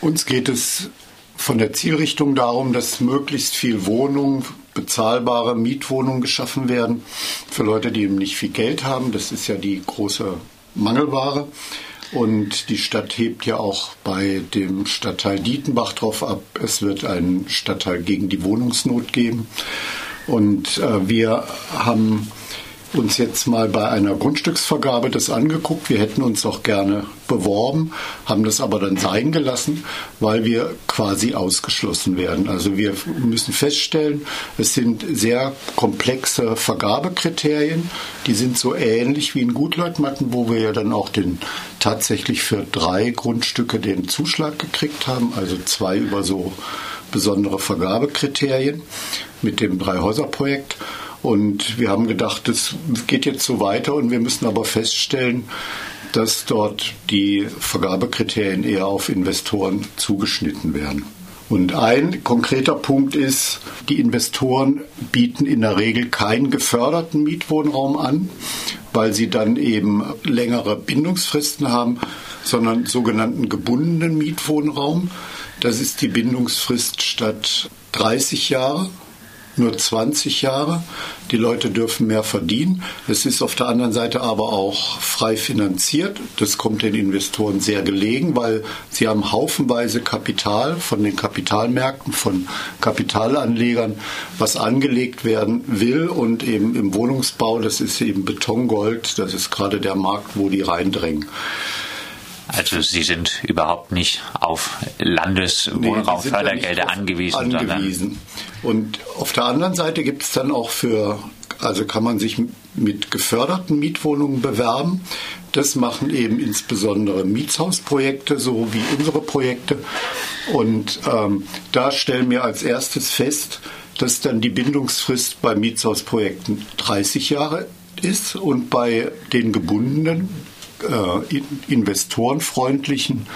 Uns geht es von der Zielrichtung darum, dass möglichst viel Wohnungen, bezahlbare Mietwohnungen geschaffen werden für Leute, die eben nicht viel Geld haben. Das ist ja die große Mangelware. Und die Stadt hebt ja auch bei dem Stadtteil Dietenbach drauf ab, es wird einen Stadtteil gegen die Wohnungsnot geben. Und äh, wir haben uns jetzt mal bei einer Grundstücksvergabe das angeguckt. Wir hätten uns auch gerne beworben, haben das aber dann sein gelassen, weil wir quasi ausgeschlossen werden. Also wir müssen feststellen, es sind sehr komplexe Vergabekriterien. Die sind so ähnlich wie in Gutleutmatten, wo wir ja dann auch den tatsächlich für drei Grundstücke den Zuschlag gekriegt haben, also zwei über so besondere Vergabekriterien mit dem Dreihäuser-Projekt. Und wir haben gedacht, es geht jetzt so weiter und wir müssen aber feststellen, dass dort die Vergabekriterien eher auf Investoren zugeschnitten werden. Und ein konkreter Punkt ist, die Investoren bieten in der Regel keinen geförderten Mietwohnraum an, weil sie dann eben längere Bindungsfristen haben, sondern sogenannten gebundenen Mietwohnraum. Das ist die Bindungsfrist statt 30 Jahre nur 20 Jahre. Die Leute dürfen mehr verdienen. Es ist auf der anderen Seite aber auch frei finanziert. Das kommt den Investoren sehr gelegen, weil sie haben haufenweise Kapital von den Kapitalmärkten, von Kapitalanlegern, was angelegt werden will. Und eben im Wohnungsbau, das ist eben Betongold, das ist gerade der Markt, wo die reindrängen. Also Sie sind überhaupt nicht auf Landeswohnraumfördergelder nee, angewiesen. angewiesen. Und auf der anderen Seite gibt es dann auch für, also kann man sich mit geförderten Mietwohnungen bewerben. Das machen eben insbesondere Mietshausprojekte, so wie unsere Projekte. Und ähm, da stellen wir als erstes fest, dass dann die Bindungsfrist bei Mietshausprojekten 30 Jahre ist und bei den gebundenen äh, investorenfreundlichen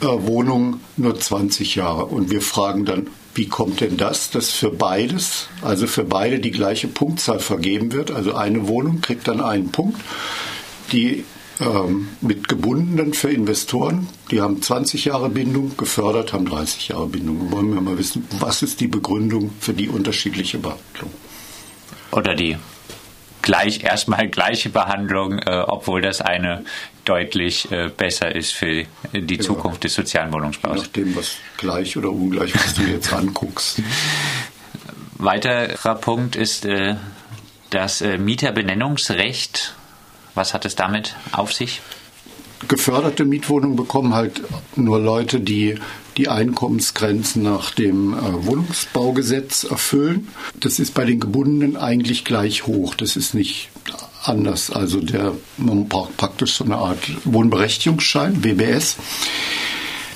äh, Wohnungen nur 20 Jahre. Und wir fragen dann, wie kommt denn das, dass für beides, also für beide die gleiche Punktzahl vergeben wird? Also eine Wohnung kriegt dann einen Punkt. Die ähm, mit gebundenen für Investoren, die haben 20 Jahre Bindung, gefördert haben 30 Jahre Bindung. Wollen wir mal wissen, was ist die Begründung für die unterschiedliche Behandlung? Oder die gleich erstmal gleiche Behandlung, äh, obwohl das eine deutlich äh, besser ist für die ja. Zukunft des sozialen Wohnungsbaus. Je nachdem, was gleich oder ungleich, was du jetzt anguckst. Weiterer Punkt ist äh, das äh, Mieterbenennungsrecht. Was hat es damit auf sich? geförderte Mietwohnungen bekommen halt nur Leute, die die Einkommensgrenzen nach dem äh, Wohnungsbaugesetz erfüllen. Das ist bei den Gebundenen eigentlich gleich hoch. Das ist nicht anders. Also der, man braucht praktisch so eine Art Wohnberechtigungsschein, WBS.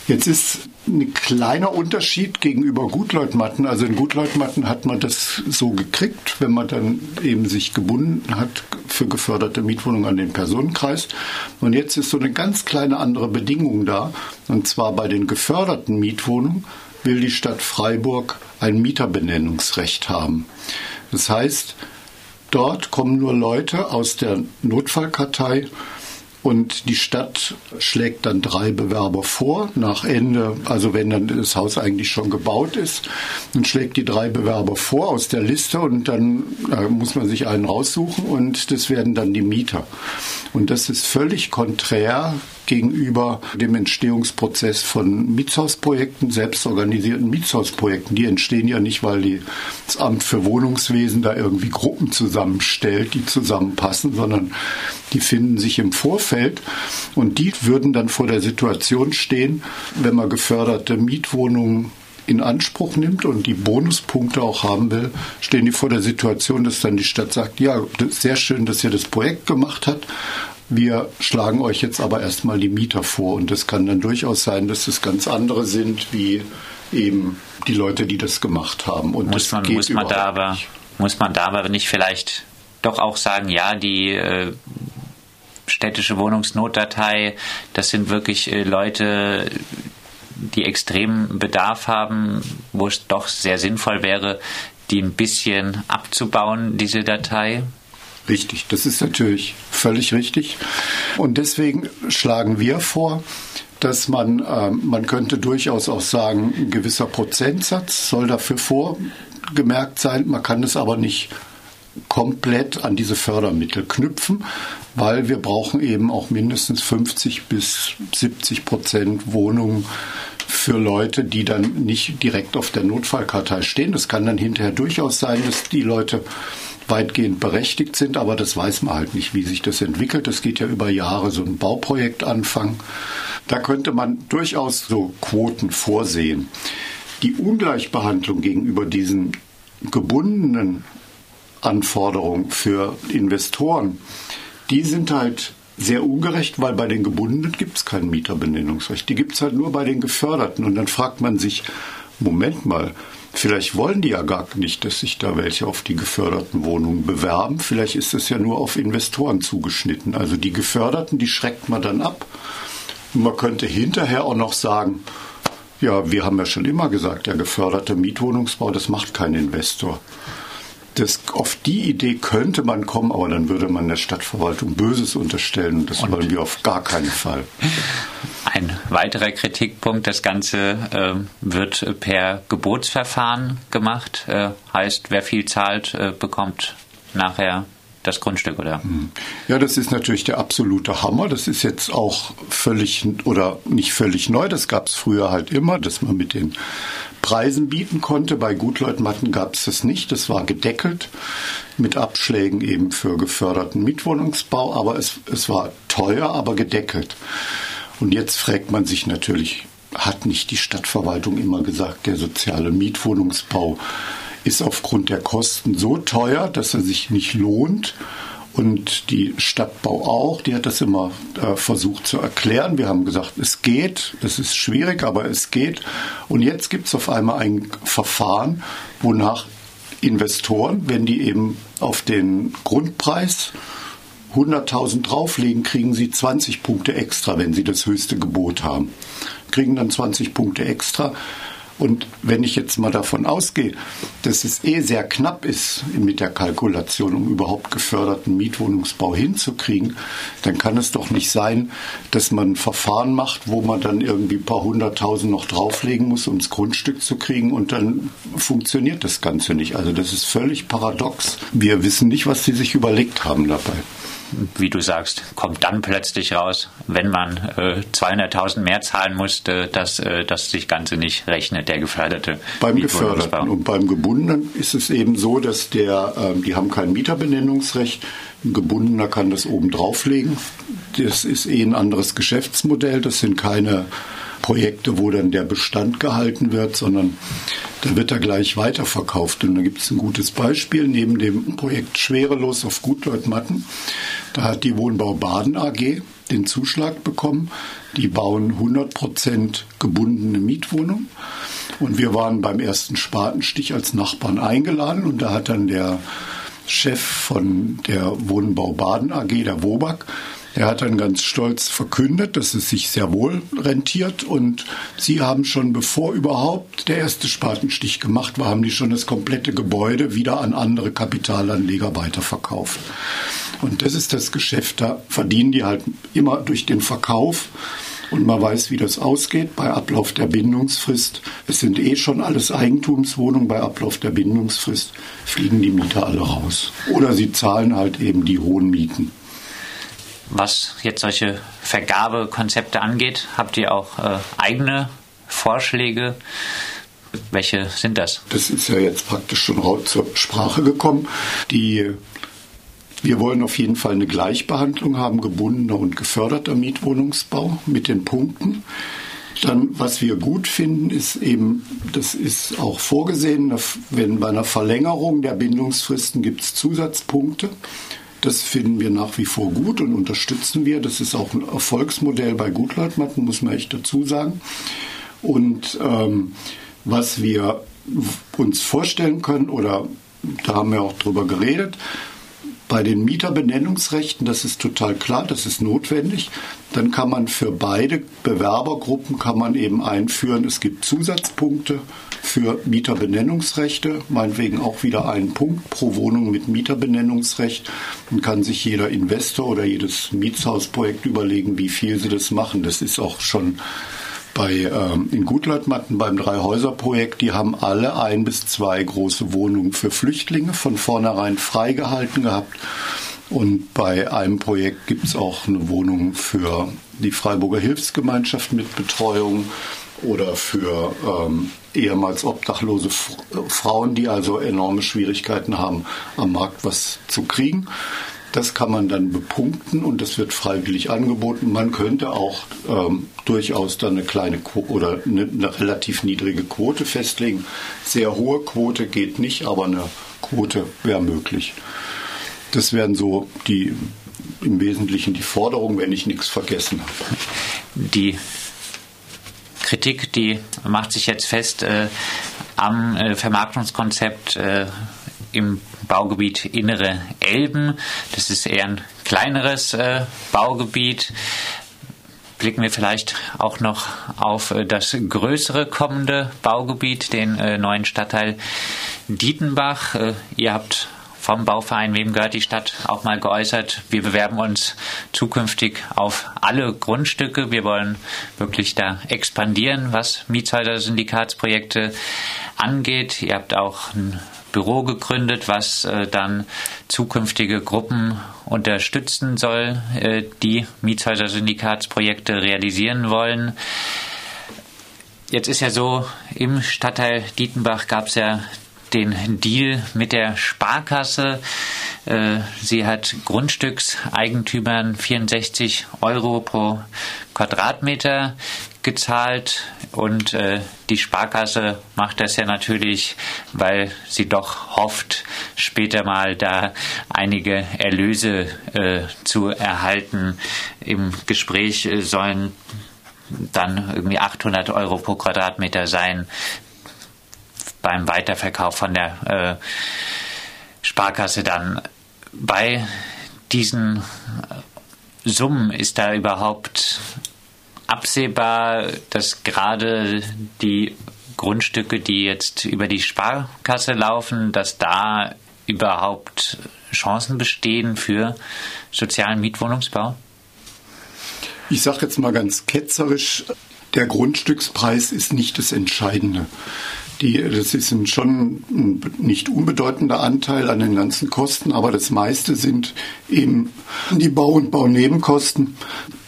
Jetzt ist ein kleiner Unterschied gegenüber Gutleutmatten. Also in Gutleutmatten hat man das so gekriegt, wenn man dann eben sich gebunden hat für geförderte Mietwohnungen an den Personenkreis. Und jetzt ist so eine ganz kleine andere Bedingung da. Und zwar bei den geförderten Mietwohnungen will die Stadt Freiburg ein Mieterbenennungsrecht haben. Das heißt, dort kommen nur Leute aus der Notfallkartei und die Stadt schlägt dann drei Bewerber vor nach Ende, also wenn dann das Haus eigentlich schon gebaut ist, dann schlägt die drei Bewerber vor aus der Liste und dann äh, muss man sich einen raussuchen und das werden dann die Mieter. Und das ist völlig konträr gegenüber dem Entstehungsprozess von Mietshausprojekten, selbstorganisierten Mietshausprojekten. Die entstehen ja nicht, weil die, das Amt für Wohnungswesen da irgendwie Gruppen zusammenstellt, die zusammenpassen, sondern die finden sich im Vorfeld und die würden dann vor der Situation stehen, wenn man geförderte Mietwohnungen in Anspruch nimmt und die Bonuspunkte auch haben will, stehen die vor der Situation, dass dann die Stadt sagt, ja, sehr schön, dass ihr das Projekt gemacht habt, wir schlagen euch jetzt aber erstmal die Mieter vor. Und es kann dann durchaus sein, dass es ganz andere sind, wie eben die Leute, die das gemacht haben. Und muss, man, muss, man da aber, muss man da aber nicht vielleicht doch auch sagen, ja, die äh, städtische Wohnungsnotdatei, das sind wirklich äh, Leute, die extremen Bedarf haben, wo es doch sehr sinnvoll wäre, die ein bisschen abzubauen, diese Datei? Richtig, das ist natürlich völlig richtig. Und deswegen schlagen wir vor, dass man, äh, man könnte durchaus auch sagen, ein gewisser Prozentsatz soll dafür vorgemerkt sein. Man kann es aber nicht komplett an diese Fördermittel knüpfen, weil wir brauchen eben auch mindestens 50 bis 70 Prozent Wohnungen für Leute, die dann nicht direkt auf der Notfallkartei stehen. Das kann dann hinterher durchaus sein, dass die Leute weitgehend berechtigt sind, aber das weiß man halt nicht, wie sich das entwickelt. Das geht ja über Jahre, so ein Bauprojekt anfangen. Da könnte man durchaus so Quoten vorsehen. Die Ungleichbehandlung gegenüber diesen gebundenen Anforderungen für Investoren, die sind halt sehr ungerecht, weil bei den Gebundenen gibt es kein Mieterbenennungsrecht. Die gibt es halt nur bei den Geförderten. Und dann fragt man sich, Moment mal, vielleicht wollen die ja gar nicht, dass sich da welche auf die geförderten Wohnungen bewerben. Vielleicht ist das ja nur auf Investoren zugeschnitten. Also die Geförderten, die schreckt man dann ab. Und man könnte hinterher auch noch sagen, ja, wir haben ja schon immer gesagt, der geförderte Mietwohnungsbau, das macht kein Investor. Das, auf die Idee könnte man kommen, aber dann würde man der Stadtverwaltung Böses unterstellen. Das und wollen wir auf gar keinen Fall. Ein weiterer Kritikpunkt, das Ganze äh, wird per Gebotsverfahren gemacht. Äh, heißt, wer viel zahlt, äh, bekommt nachher das Grundstück, oder? Hm. Ja, das ist natürlich der absolute Hammer. Das ist jetzt auch völlig oder nicht völlig neu. Das gab es früher halt immer, dass man mit den Preisen bieten konnte. Bei Gutleutmatten gab es das nicht. Das war gedeckelt mit Abschlägen eben für geförderten Mietwohnungsbau. Aber es, es war teuer, aber gedeckelt. Und jetzt fragt man sich natürlich, hat nicht die Stadtverwaltung immer gesagt, der soziale Mietwohnungsbau ist aufgrund der Kosten so teuer, dass er sich nicht lohnt? Und die Stadtbau auch, die hat das immer äh, versucht zu erklären. Wir haben gesagt, es geht, es ist schwierig, aber es geht. Und jetzt gibt es auf einmal ein Verfahren, wonach Investoren, wenn die eben auf den Grundpreis 100.000 drauflegen, kriegen sie 20 Punkte extra, wenn sie das höchste Gebot haben. Kriegen dann 20 Punkte extra. Und wenn ich jetzt mal davon ausgehe, dass es eh sehr knapp ist mit der Kalkulation, um überhaupt geförderten Mietwohnungsbau hinzukriegen, dann kann es doch nicht sein, dass man ein Verfahren macht, wo man dann irgendwie ein paar hunderttausend noch drauflegen muss, um das Grundstück zu kriegen und dann funktioniert das Ganze nicht. Also das ist völlig paradox. Wir wissen nicht, was sie sich überlegt haben dabei wie du sagst, kommt dann plötzlich raus, wenn man äh, 200.000 mehr zahlen musste, dass äh, das sich Ganze nicht rechnet, der geförderte. Beim Geförderten und beim Gebundenen ist es eben so, dass der, äh, die haben kein Mieterbenennungsrecht. Ein Gebundener kann das oben drauflegen. Das ist eh ein anderes Geschäftsmodell. Das sind keine Projekte, wo dann der Bestand gehalten wird, sondern da wird er gleich weiterverkauft. Und da gibt es ein gutes Beispiel neben dem Projekt Schwerelos auf Gutleutmatten. Da hat die Wohnbau Baden AG den Zuschlag bekommen. Die bauen 100 Prozent gebundene Mietwohnungen. Und wir waren beim ersten Spatenstich als Nachbarn eingeladen und da hat dann der Chef von der Wohnbau Baden AG, der Wobak, er hat dann ganz stolz verkündet, dass es sich sehr wohl rentiert und sie haben schon, bevor überhaupt der erste Spatenstich gemacht war, haben die schon das komplette Gebäude wieder an andere Kapitalanleger weiterverkauft. Und das ist das Geschäft, da verdienen die halt immer durch den Verkauf. Und man weiß, wie das ausgeht bei Ablauf der Bindungsfrist. Es sind eh schon alles Eigentumswohnungen. Bei Ablauf der Bindungsfrist fliegen die Mieter alle raus. Oder sie zahlen halt eben die hohen Mieten was jetzt solche Vergabekonzepte angeht? Habt ihr auch äh, eigene Vorschläge? Welche sind das? Das ist ja jetzt praktisch schon zur Sprache gekommen. Die, wir wollen auf jeden Fall eine Gleichbehandlung haben, gebundener und geförderter Mietwohnungsbau mit den Punkten. Dann, was wir gut finden, ist eben, das ist auch vorgesehen, wenn bei einer Verlängerung der Bindungsfristen gibt es Zusatzpunkte. Das finden wir nach wie vor gut und unterstützen wir. Das ist auch ein Erfolgsmodell bei Gutleutmatten, muss man echt dazu sagen. Und ähm, was wir uns vorstellen können, oder da haben wir auch drüber geredet, Bei den Mieterbenennungsrechten, das ist total klar, das ist notwendig. Dann kann man für beide Bewerbergruppen kann man eben einführen, es gibt Zusatzpunkte für Mieterbenennungsrechte, meinetwegen auch wieder einen Punkt pro Wohnung mit Mieterbenennungsrecht. Dann kann sich jeder Investor oder jedes Mietshausprojekt überlegen, wie viel sie das machen. Das ist auch schon bei, ähm, in Gutleutmatten beim Drei-Häuser-Projekt, die haben alle ein bis zwei große Wohnungen für Flüchtlinge von vornherein freigehalten gehabt. Und bei einem Projekt gibt es auch eine Wohnung für die Freiburger Hilfsgemeinschaft mit Betreuung oder für ähm, ehemals obdachlose Frauen, die also enorme Schwierigkeiten haben, am Markt was zu kriegen. Das kann man dann bepunkten und das wird freiwillig angeboten. Man könnte auch ähm, durchaus dann eine kleine Quo oder eine, eine, relativ niedrige Quote festlegen. Sehr hohe Quote geht nicht, aber eine Quote wäre möglich. Das wären so die im Wesentlichen die Forderungen, wenn ich nichts vergessen habe. Die Kritik, die macht sich jetzt fest äh, am äh, Vermarktungskonzept äh, im Baugebiet Innere Elben. Das ist eher ein kleineres äh, Baugebiet. Blicken wir vielleicht auch noch auf äh, das größere kommende Baugebiet, den äh, neuen Stadtteil Dietenbach. Äh, ihr habt vom Bauverein Wem gehört die Stadt auch mal geäußert. Wir bewerben uns zukünftig auf alle Grundstücke. Wir wollen wirklich da expandieren, was Mietshäuser-Syndikatsprojekte angeht. Ihr habt auch ein Büro gegründet, was äh, dann zukünftige Gruppen unterstützen soll, äh, die Mietshäuser-Syndikatsprojekte realisieren wollen. Jetzt ist ja so, im Stadtteil Dietenbach gab es ja den Deal mit der Sparkasse. Äh, sie hat Grundstückseigentümern 64 Euro pro Quadratmeter gezahlt und äh, die Sparkasse macht das ja natürlich, weil sie doch hofft, später mal da einige Erlöse äh, zu erhalten. Im Gespräch äh, sollen dann irgendwie 800 Euro pro Quadratmeter sein beim Weiterverkauf von der äh, Sparkasse dann. Bei diesen Summen ist da überhaupt absehbar, dass gerade die Grundstücke, die jetzt über die Sparkasse laufen, dass da überhaupt Chancen bestehen für sozialen Mietwohnungsbau? Ich sage jetzt mal ganz ketzerisch, der Grundstückspreis ist nicht das Entscheidende. Die, das ist ein schon ein nicht unbedeutender Anteil an den ganzen Kosten, aber das meiste sind eben die Bau- und Baunebenkosten.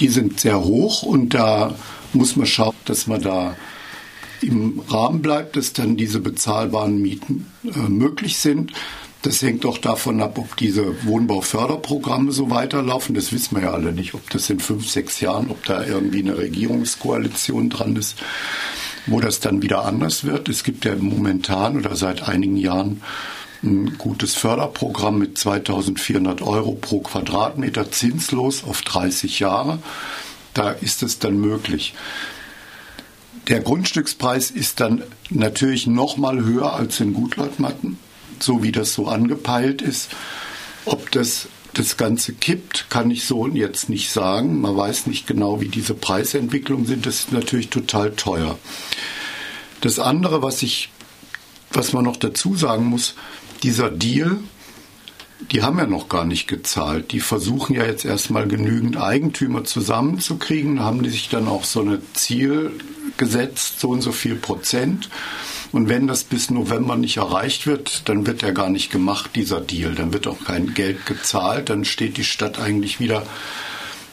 Die sind sehr hoch und da muss man schauen, dass man da im Rahmen bleibt, dass dann diese bezahlbaren Mieten äh, möglich sind. Das hängt auch davon ab, ob diese Wohnbauförderprogramme so weiterlaufen. Das wissen wir ja alle nicht, ob das in fünf, sechs Jahren, ob da irgendwie eine Regierungskoalition dran ist wo das dann wieder anders wird. Es gibt ja momentan oder seit einigen Jahren ein gutes Förderprogramm mit 2400 Euro pro Quadratmeter zinslos auf 30 Jahre. Da ist es dann möglich. Der Grundstückspreis ist dann natürlich noch mal höher als in Gutleutmatten, so wie das so angepeilt ist. Ob das das Ganze kippt, kann ich so jetzt nicht sagen. Man weiß nicht genau, wie diese Preisentwicklungen sind. Das ist natürlich total teuer. Das andere, was ich, was man noch dazu sagen muss, dieser Deal, die haben ja noch gar nicht gezahlt. Die versuchen ja jetzt erstmal genügend Eigentümer zusammenzukriegen, haben die sich dann auch so eine Ziel gesetzt, so und so viel Prozent. Und wenn das bis November nicht erreicht wird, dann wird er gar nicht gemacht, dieser Deal. Dann wird auch kein Geld gezahlt. Dann steht die Stadt eigentlich wieder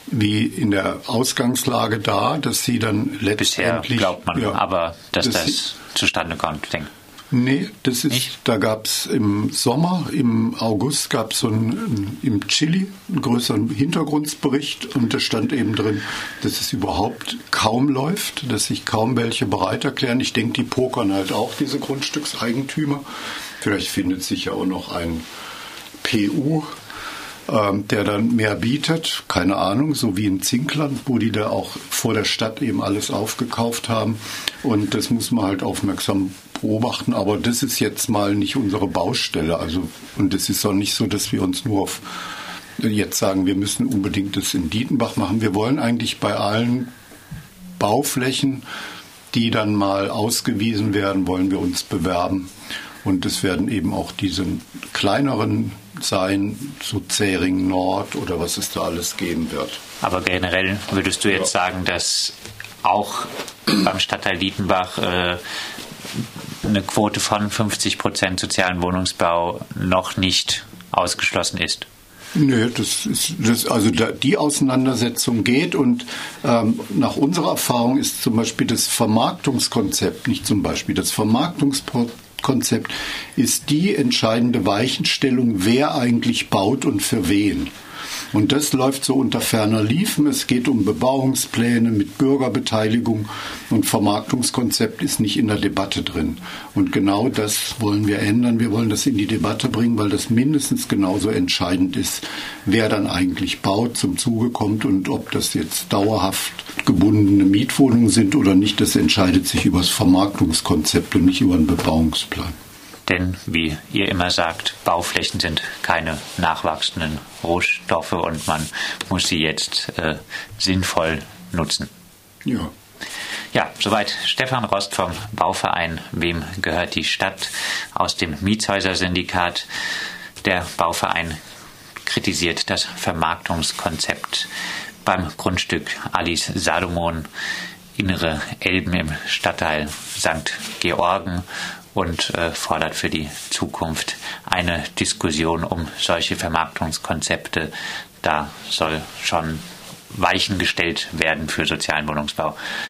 wie in der Ausgangslage da, dass sie dann letztendlich. Bisher glaubt man ja, aber, dass das, das zustande kommt, denke Nee, das ist, Nicht? da gab es im Sommer, im August gab es so einen, im Chili einen größeren Hintergrundbericht und da stand eben drin, dass es überhaupt kaum läuft, dass sich kaum welche bereit erklären. Ich denke, die pokern halt auch diese Grundstückseigentümer. Vielleicht findet sich ja auch noch ein PU, ähm, der dann mehr bietet, keine Ahnung, so wie in Zinkland, wo die da auch vor der Stadt eben alles aufgekauft haben. Und das muss man halt aufmerksam beobachten, aber das ist jetzt mal nicht unsere Baustelle. Also, und es ist auch nicht so, dass wir uns nur auf jetzt sagen, wir müssen unbedingt das in Dietenbach machen. Wir wollen eigentlich bei allen Bauflächen, die dann mal ausgewiesen werden, wollen wir uns bewerben. Und es werden eben auch diese kleineren sein, so Zähring Nord oder was es da alles geben wird. Aber generell würdest du jetzt ja. sagen, dass auch beim Stadtteil Dietenbach äh, eine Quote von 50 Prozent sozialen Wohnungsbau noch nicht ausgeschlossen ist? Nö, das ist, das, also da, die Auseinandersetzung geht und ähm, nach unserer Erfahrung ist zum Beispiel das Vermarktungskonzept, nicht zum Beispiel, das Vermarktungskonzept ist die entscheidende Weichenstellung, wer eigentlich baut und für wen. Und das läuft so unter ferner Liefen. Es geht um Bebauungspläne mit Bürgerbeteiligung und Vermarktungskonzept ist nicht in der Debatte drin. Und genau das wollen wir ändern. Wir wollen das in die Debatte bringen, weil das mindestens genauso entscheidend ist, wer dann eigentlich baut, zum Zuge kommt und ob das jetzt dauerhaft gebundene Mietwohnungen sind oder nicht, das entscheidet sich über das Vermarktungskonzept und nicht über den Bebauungsplan. Denn, wie ihr immer sagt, Bauflächen sind keine nachwachsenden Rohstoffe und man muss sie jetzt äh, sinnvoll nutzen. Ja. Ja, soweit Stefan Rost vom Bauverein Wem gehört die Stadt aus dem Mietshäuser-Syndikat. Der Bauverein kritisiert das Vermarktungskonzept beim Grundstück Alice Salomon, Innere Elben im Stadtteil St. Georgen und äh, fordert für die Zukunft eine Diskussion um solche Vermarktungskonzepte. Da soll schon Weichen gestellt werden für sozialen Wohnungsbau.